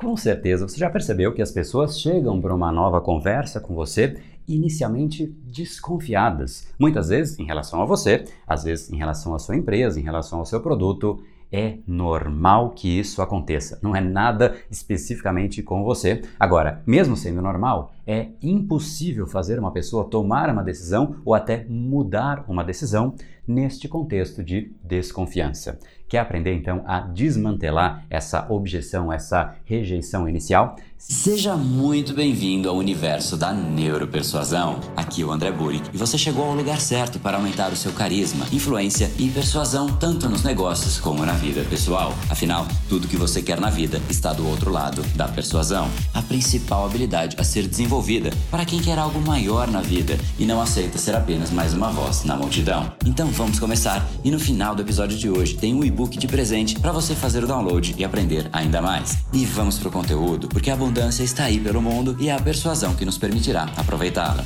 Com certeza, você já percebeu que as pessoas chegam para uma nova conversa com você inicialmente desconfiadas. Muitas vezes em relação a você, às vezes em relação à sua empresa, em relação ao seu produto. É normal que isso aconteça. Não é nada especificamente com você. Agora, mesmo sendo normal, é impossível fazer uma pessoa tomar uma decisão ou até mudar uma decisão neste contexto de desconfiança. Quer aprender então a desmantelar essa objeção, essa rejeição inicial? Seja muito bem-vindo ao universo da neuropersuasão. Aqui é o André Burick e você chegou ao lugar certo para aumentar o seu carisma, influência e persuasão tanto nos negócios como na vida pessoal. Afinal, tudo que você quer na vida está do outro lado da persuasão. A principal habilidade a ser desenvolvida para quem quer algo maior na vida e não aceita ser apenas mais uma voz na multidão. Então vamos começar e no final do episódio de hoje tem um e-book de presente para você fazer o download e aprender ainda mais. E vamos pro conteúdo, porque a abundância está aí pelo mundo e é a persuasão que nos permitirá aproveitá-la.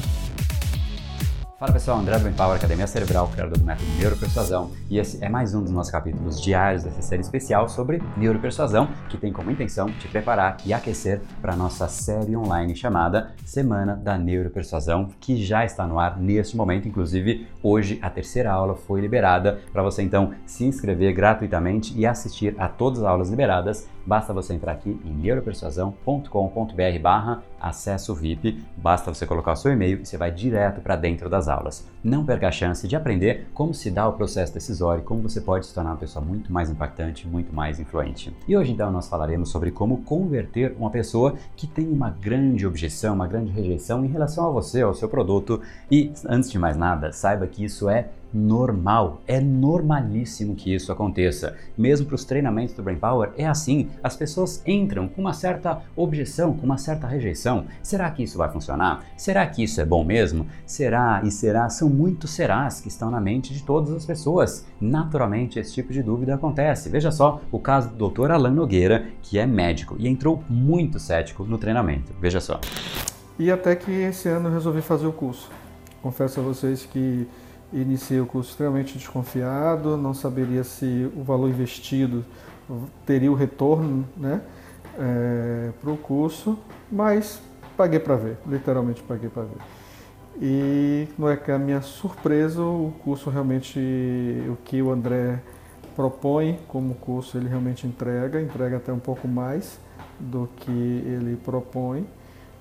Fala pessoal, André do Empower, Academia Cerebral, criador do método Neuropersuasão, e esse é mais um dos nossos capítulos diários dessa série especial sobre neuropersuasão, que tem como intenção te preparar e aquecer para a nossa série online chamada Semana da Neuropersuasão, que já está no ar neste momento, inclusive hoje a terceira aula foi liberada para você então se inscrever gratuitamente e assistir a todas as aulas liberadas basta você entrar aqui em neuropersuasão.com.br barra acesso VIP, basta você colocar o seu e-mail e você vai direto para dentro das aulas. Não perca a chance de aprender como se dá o processo decisório como você pode se tornar uma pessoa muito mais impactante, muito mais influente. E hoje então nós falaremos sobre como converter uma pessoa que tem uma grande objeção, uma grande rejeição em relação a você, ao seu produto. E antes de mais nada, saiba que isso é normal, é normalíssimo que isso aconteça. Mesmo para os treinamentos do Brain Power é assim, as pessoas entram com uma certa objeção, com uma certa rejeição. Será que isso vai funcionar? Será que isso é bom mesmo? Será e será são muitos serás que estão na mente de todas as pessoas. Naturalmente esse tipo de dúvida acontece. Veja só o caso do Dr. Alan Nogueira, que é médico e entrou muito cético no treinamento. Veja só. E até que esse ano eu resolvi fazer o curso. Confesso a vocês que Iniciei o curso extremamente desconfiado, não saberia se o valor investido teria o retorno né, é, para o curso, mas paguei para ver, literalmente paguei para ver. E não é que a minha surpresa, o curso realmente, o que o André propõe como curso, ele realmente entrega, entrega até um pouco mais do que ele propõe.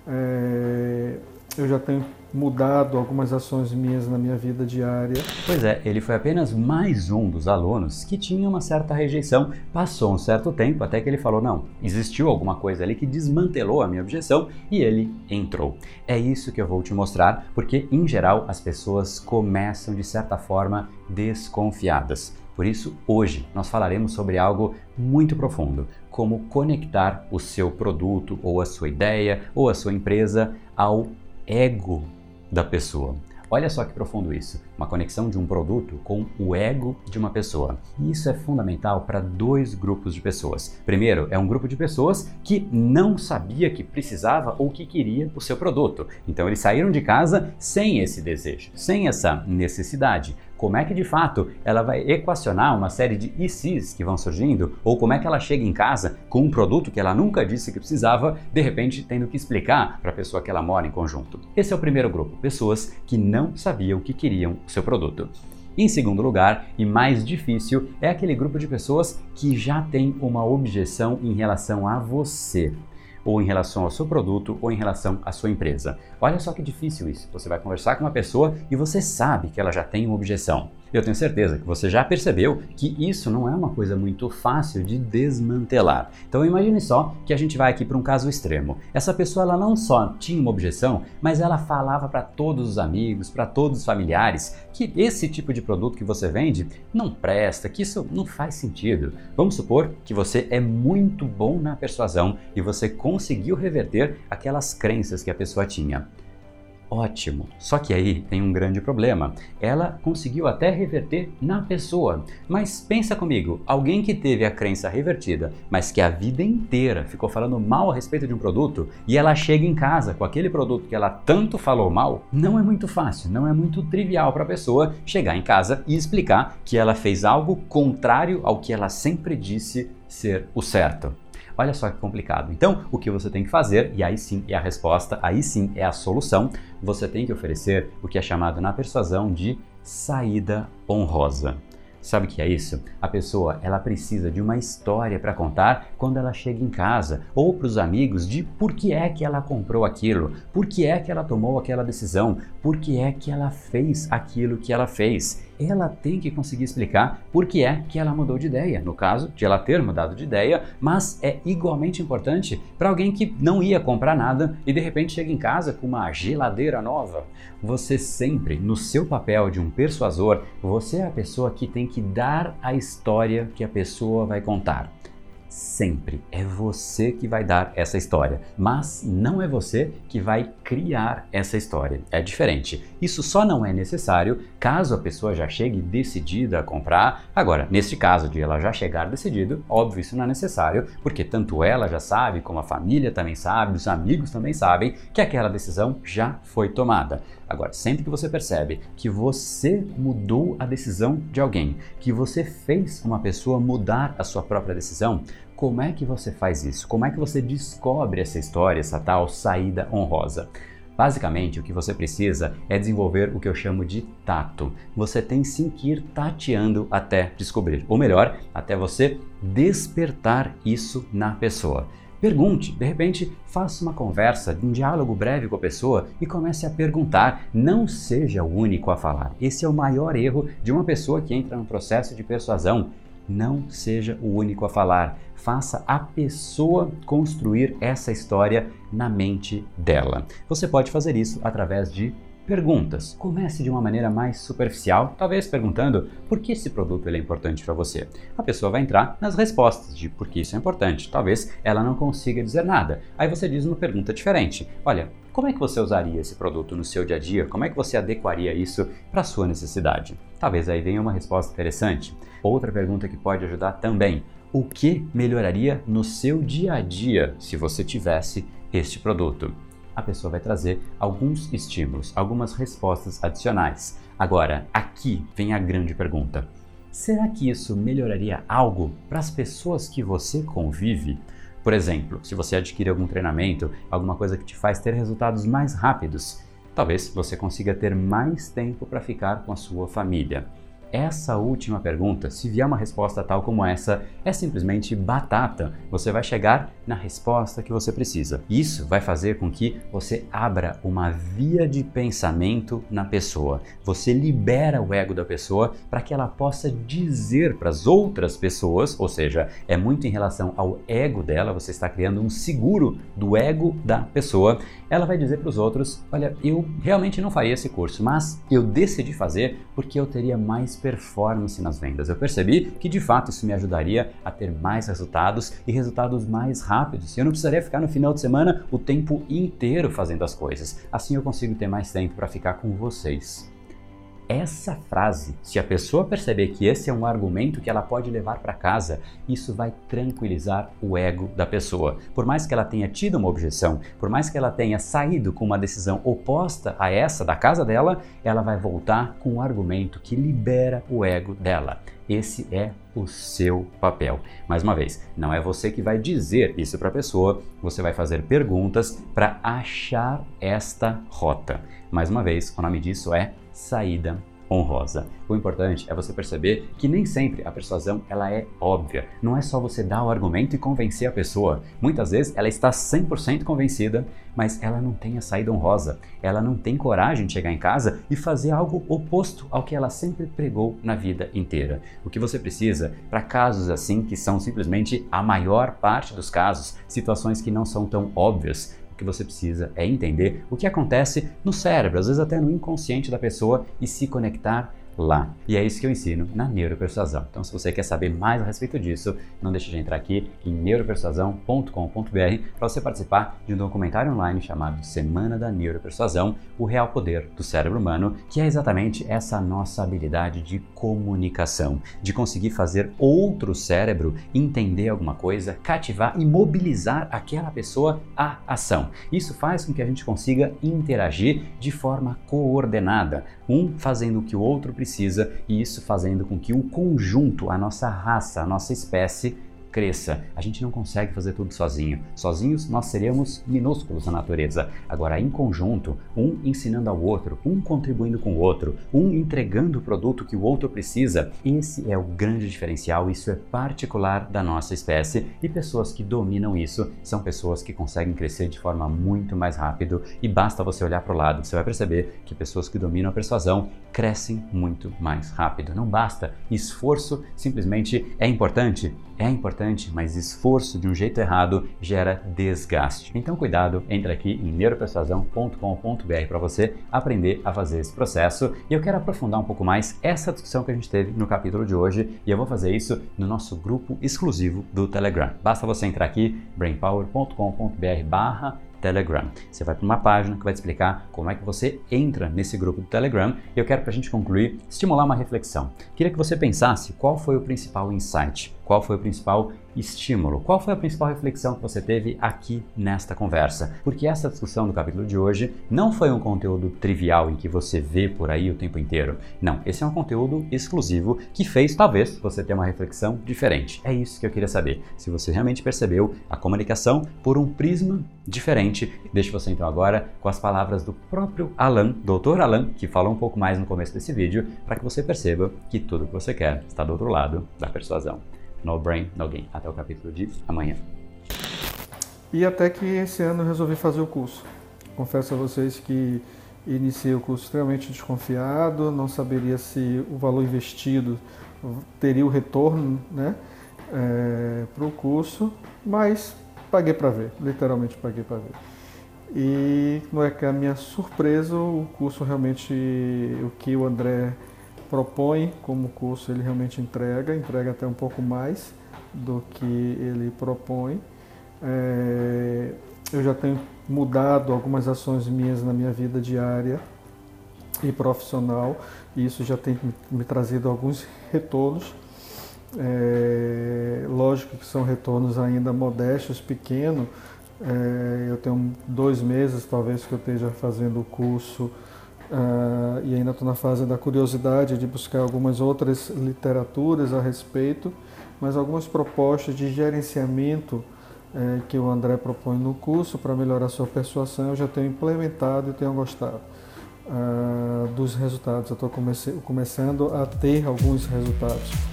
É, eu já tenho mudado algumas ações minhas na minha vida diária. Pois é, ele foi apenas mais um dos alunos que tinha uma certa rejeição. Passou um certo tempo até que ele falou: não, existiu alguma coisa ali que desmantelou a minha objeção e ele entrou. É isso que eu vou te mostrar, porque em geral as pessoas começam de certa forma desconfiadas. Por isso, hoje nós falaremos sobre algo muito profundo, como conectar o seu produto ou a sua ideia ou a sua empresa ao ego da pessoa. Olha só que profundo isso, uma conexão de um produto com o ego de uma pessoa. Isso é fundamental para dois grupos de pessoas. Primeiro, é um grupo de pessoas que não sabia que precisava ou que queria o seu produto. Então eles saíram de casa sem esse desejo, sem essa necessidade como é que de fato ela vai equacionar uma série de ICs que vão surgindo, ou como é que ela chega em casa com um produto que ela nunca disse que precisava, de repente tendo que explicar para a pessoa que ela mora em conjunto. Esse é o primeiro grupo, pessoas que não sabiam que queriam o seu produto. Em segundo lugar, e mais difícil, é aquele grupo de pessoas que já tem uma objeção em relação a você ou em relação ao seu produto ou em relação à sua empresa. Olha só que difícil isso. Você vai conversar com uma pessoa e você sabe que ela já tem uma objeção. Eu tenho certeza que você já percebeu que isso não é uma coisa muito fácil de desmantelar. Então imagine só que a gente vai aqui para um caso extremo. Essa pessoa ela não só tinha uma objeção, mas ela falava para todos os amigos, para todos os familiares que esse tipo de produto que você vende não presta, que isso não faz sentido. Vamos supor que você é muito bom na persuasão e você conseguiu reverter aquelas crenças que a pessoa tinha ótimo. Só que aí tem um grande problema. Ela conseguiu até reverter na pessoa. Mas pensa comigo, alguém que teve a crença revertida, mas que a vida inteira ficou falando mal a respeito de um produto e ela chega em casa com aquele produto que ela tanto falou mal, não é muito fácil, não é muito trivial para a pessoa chegar em casa e explicar que ela fez algo contrário ao que ela sempre disse ser o certo. Olha só que complicado. Então, o que você tem que fazer, e aí sim é a resposta, aí sim é a solução, você tem que oferecer o que é chamado na persuasão de saída honrosa. Sabe o que é isso? A pessoa ela precisa de uma história para contar quando ela chega em casa ou para os amigos de por que é que ela comprou aquilo, por que é que ela tomou aquela decisão, por que é que ela fez aquilo que ela fez ela tem que conseguir explicar por que é que ela mudou de ideia. No caso de ela ter mudado de ideia, mas é igualmente importante para alguém que não ia comprar nada e de repente chega em casa com uma geladeira nova. Você sempre, no seu papel de um persuasor, você é a pessoa que tem que dar a história que a pessoa vai contar sempre é você que vai dar essa história, mas não é você que vai criar essa história. É diferente. Isso só não é necessário caso a pessoa já chegue decidida a comprar. Agora, neste caso de ela já chegar decidido, óbvio, isso não é necessário, porque tanto ela já sabe, como a família também sabe, os amigos também sabem que aquela decisão já foi tomada. Agora, sempre que você percebe que você mudou a decisão de alguém, que você fez uma pessoa mudar a sua própria decisão, como é que você faz isso? Como é que você descobre essa história, essa tal saída honrosa? Basicamente, o que você precisa é desenvolver o que eu chamo de tato. Você tem sim que ir tateando até descobrir, ou melhor, até você despertar isso na pessoa. Pergunte, de repente, faça uma conversa, um diálogo breve com a pessoa e comece a perguntar. Não seja o único a falar. Esse é o maior erro de uma pessoa que entra no processo de persuasão. Não seja o único a falar faça a pessoa construir essa história na mente dela. Você pode fazer isso através de perguntas. Comece de uma maneira mais superficial, talvez perguntando por que esse produto é importante para você. A pessoa vai entrar nas respostas de por que isso é importante. Talvez ela não consiga dizer nada. Aí você diz uma pergunta diferente. Olha, como é que você usaria esse produto no seu dia a dia? Como é que você adequaria isso para a sua necessidade? Talvez aí venha uma resposta interessante. Outra pergunta que pode ajudar também o que melhoraria no seu dia a dia se você tivesse este produto. A pessoa vai trazer alguns estímulos, algumas respostas adicionais. Agora, aqui vem a grande pergunta: será que isso melhoraria algo para as pessoas que você convive? Por exemplo, se você adquire algum treinamento, alguma coisa que te faz ter resultados mais rápidos, talvez você consiga ter mais tempo para ficar com a sua família. Essa última pergunta, se vier uma resposta tal como essa, é simplesmente batata. Você vai chegar na resposta que você precisa. Isso vai fazer com que você abra uma via de pensamento na pessoa. Você libera o ego da pessoa para que ela possa dizer para as outras pessoas, ou seja, é muito em relação ao ego dela, você está criando um seguro do ego da pessoa. Ela vai dizer para os outros: Olha, eu realmente não faria esse curso, mas eu decidi fazer porque eu teria mais performance nas vendas. Eu percebi que de fato isso me ajudaria a ter mais resultados e resultados mais rápidos. Eu não precisaria ficar no final de semana o tempo inteiro fazendo as coisas. Assim eu consigo ter mais tempo para ficar com vocês essa frase, se a pessoa perceber que esse é um argumento que ela pode levar para casa, isso vai tranquilizar o ego da pessoa. Por mais que ela tenha tido uma objeção, por mais que ela tenha saído com uma decisão oposta a essa da casa dela, ela vai voltar com um argumento que libera o ego dela. Esse é o seu papel. Mais uma vez, não é você que vai dizer isso para a pessoa, você vai fazer perguntas para achar esta rota. Mais uma vez, o nome disso é saída honrosa. O importante é você perceber que nem sempre a persuasão ela é óbvia. Não é só você dar o argumento e convencer a pessoa. Muitas vezes ela está 100% convencida, mas ela não tem a saída honrosa. Ela não tem coragem de chegar em casa e fazer algo oposto ao que ela sempre pregou na vida inteira. O que você precisa para casos assim que são simplesmente a maior parte dos casos, situações que não são tão óbvias, que você precisa é entender o que acontece no cérebro, às vezes até no inconsciente da pessoa e se conectar lá. E é isso que eu ensino na neuropersuasão. Então, se você quer saber mais a respeito disso, não deixe de entrar aqui em neuropersuasão.com.br para você participar de um documentário online chamado Semana da Neuropersuasão, o real poder do cérebro humano, que é exatamente essa nossa habilidade de comunicação, de conseguir fazer outro cérebro entender alguma coisa, cativar e mobilizar aquela pessoa à ação. Isso faz com que a gente consiga interagir de forma coordenada, um fazendo o que o outro e isso fazendo com que o conjunto, a nossa raça, a nossa espécie cresça. A gente não consegue fazer tudo sozinho. Sozinhos nós seríamos minúsculos na natureza. Agora, em conjunto, um ensinando ao outro, um contribuindo com o outro, um entregando o produto que o outro precisa, esse é o grande diferencial. Isso é particular da nossa espécie e pessoas que dominam isso são pessoas que conseguem crescer de forma muito mais rápido e basta você olhar para o lado, você vai perceber que pessoas que dominam a persuasão crescem muito mais rápido. Não basta esforço, simplesmente é importante, é importante, mas esforço de um jeito errado gera desgaste. Então cuidado, entra aqui em neuropersuasão.com.br para você aprender a fazer esse processo. E eu quero aprofundar um pouco mais essa discussão que a gente teve no capítulo de hoje e eu vou fazer isso no nosso grupo exclusivo do Telegram. Basta você entrar aqui brainpower.com.br/barra Telegram. Você vai para uma página que vai te explicar como é que você entra nesse grupo do Telegram. E eu quero, para a gente concluir, estimular uma reflexão. Queria que você pensasse qual foi o principal insight, qual foi o principal estímulo, qual foi a principal reflexão que você teve aqui nesta conversa. Porque essa discussão do capítulo de hoje não foi um conteúdo trivial em que você vê por aí o tempo inteiro. Não, esse é um conteúdo exclusivo que fez talvez você ter uma reflexão diferente. É isso que eu queria saber. Se você realmente percebeu a comunicação por um prisma diferente. Deixo você então agora com as palavras do próprio Alan, Dr. Alan, que falou um pouco mais no começo desse vídeo, para que você perceba que tudo que você quer está do outro lado da persuasão. No brain, no gain. Até o capítulo de amanhã. E até que esse ano eu resolvi fazer o curso. Confesso a vocês que iniciei o curso extremamente desconfiado, não saberia se o valor investido teria o retorno né, é, para o curso, mas paguei para ver, literalmente paguei para ver. E não é que a minha surpresa, o curso realmente, o que o André propõe como curso, ele realmente entrega, entrega até um pouco mais do que ele propõe. É, eu já tenho mudado algumas ações minhas na minha vida diária e profissional, e isso já tem me trazido alguns retornos. É, lógico que são retornos ainda modestos, pequenos. É, eu tenho dois meses, talvez, que eu esteja fazendo o curso uh, e ainda estou na fase da curiosidade de buscar algumas outras literaturas a respeito, mas algumas propostas de gerenciamento é, que o André propõe no curso para melhorar sua persuasão eu já tenho implementado e tenho gostado. Uh, dos resultados. Eu estou comece começando a ter alguns resultados.